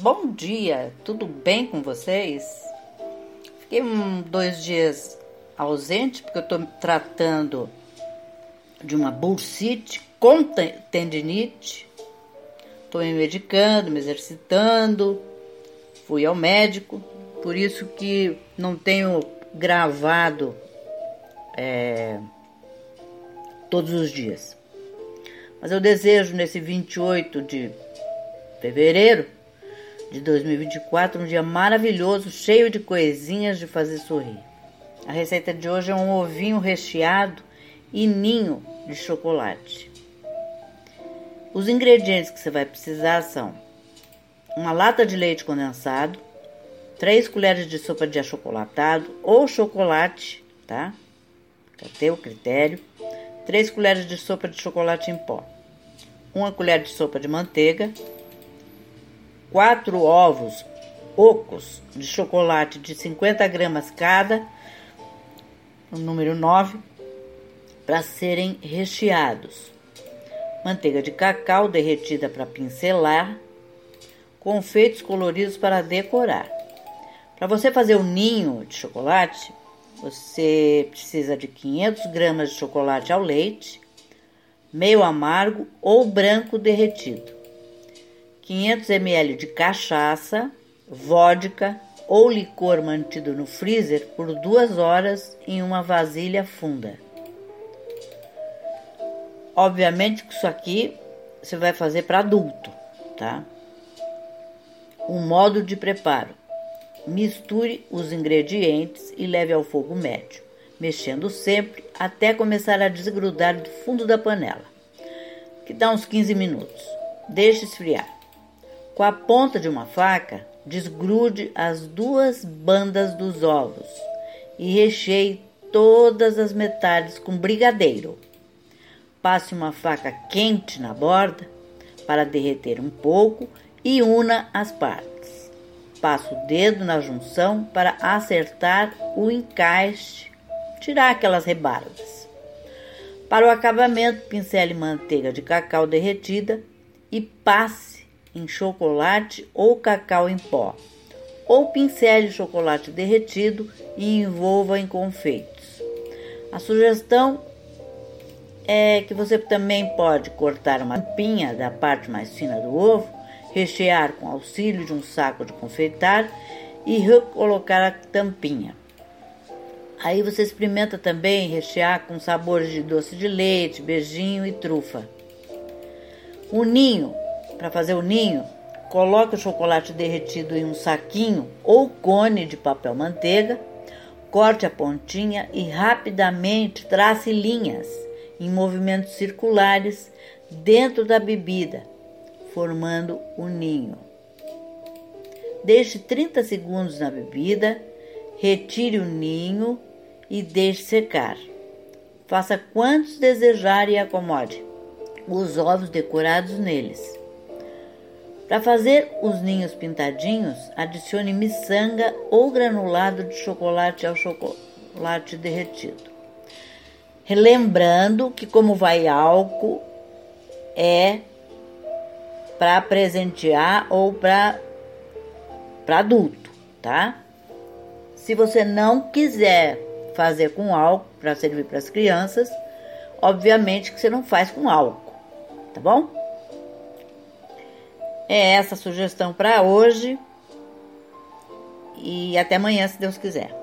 Bom dia, tudo bem com vocês? Fiquei um, dois dias ausente porque eu estou tratando de uma bursite com tendinite. Estou me medicando, me exercitando, fui ao médico, por isso que não tenho gravado é, todos os dias. Mas eu desejo nesse 28 de fevereiro de 2024, um dia maravilhoso, cheio de coisinhas de fazer sorrir. A receita de hoje é um ovinho recheado e ninho de chocolate. Os ingredientes que você vai precisar são uma lata de leite condensado, 3 colheres de sopa de achocolatado ou chocolate, tá? A teu critério. 3 colheres de sopa de chocolate em pó. 1 colher de sopa de manteiga, quatro ovos ocos de chocolate de 50 gramas cada, o número 9, para serem recheados. Manteiga de cacau derretida para pincelar, confeitos coloridos para decorar. Para você fazer o ninho de chocolate, você precisa de 500 gramas de chocolate ao leite, meio amargo ou branco derretido 500 ml de cachaça, vodka ou licor mantido no freezer por duas horas em uma vasilha funda. Obviamente que isso aqui você vai fazer para adulto, tá? O modo de preparo: misture os ingredientes e leve ao fogo médio, mexendo sempre até começar a desgrudar do fundo da panela, que dá uns 15 minutos. Deixe esfriar. Com a ponta de uma faca, desgrude as duas bandas dos ovos e recheie todas as metades com brigadeiro. Passe uma faca quente na borda para derreter um pouco e una as partes. Passe o dedo na junção para acertar o encaixe, tirar aquelas rebardas. Para o acabamento, pincele manteiga de cacau derretida e passe em chocolate ou cacau em pó, ou pincele chocolate derretido e envolva em confeitos. A sugestão é que você também pode cortar uma tampinha da parte mais fina do ovo, rechear com auxílio de um saco de confeitar e recolocar a tampinha. Aí você experimenta também rechear com sabores de doce de leite, beijinho e trufa. O ninho para fazer o ninho, coloque o chocolate derretido em um saquinho ou cone de papel manteiga, corte a pontinha e rapidamente trace linhas em movimentos circulares dentro da bebida, formando o ninho. Deixe 30 segundos na bebida, retire o ninho e deixe secar. Faça quantos desejar e acomode os ovos decorados neles. Para fazer os ninhos pintadinhos, adicione miçanga ou granulado de chocolate ao chocolate derretido. Relembrando que, como vai álcool, é para presentear ou para adulto, tá? Se você não quiser fazer com álcool para servir para as crianças, obviamente que você não faz com álcool, tá bom? É essa a sugestão para hoje. E até amanhã, se Deus quiser.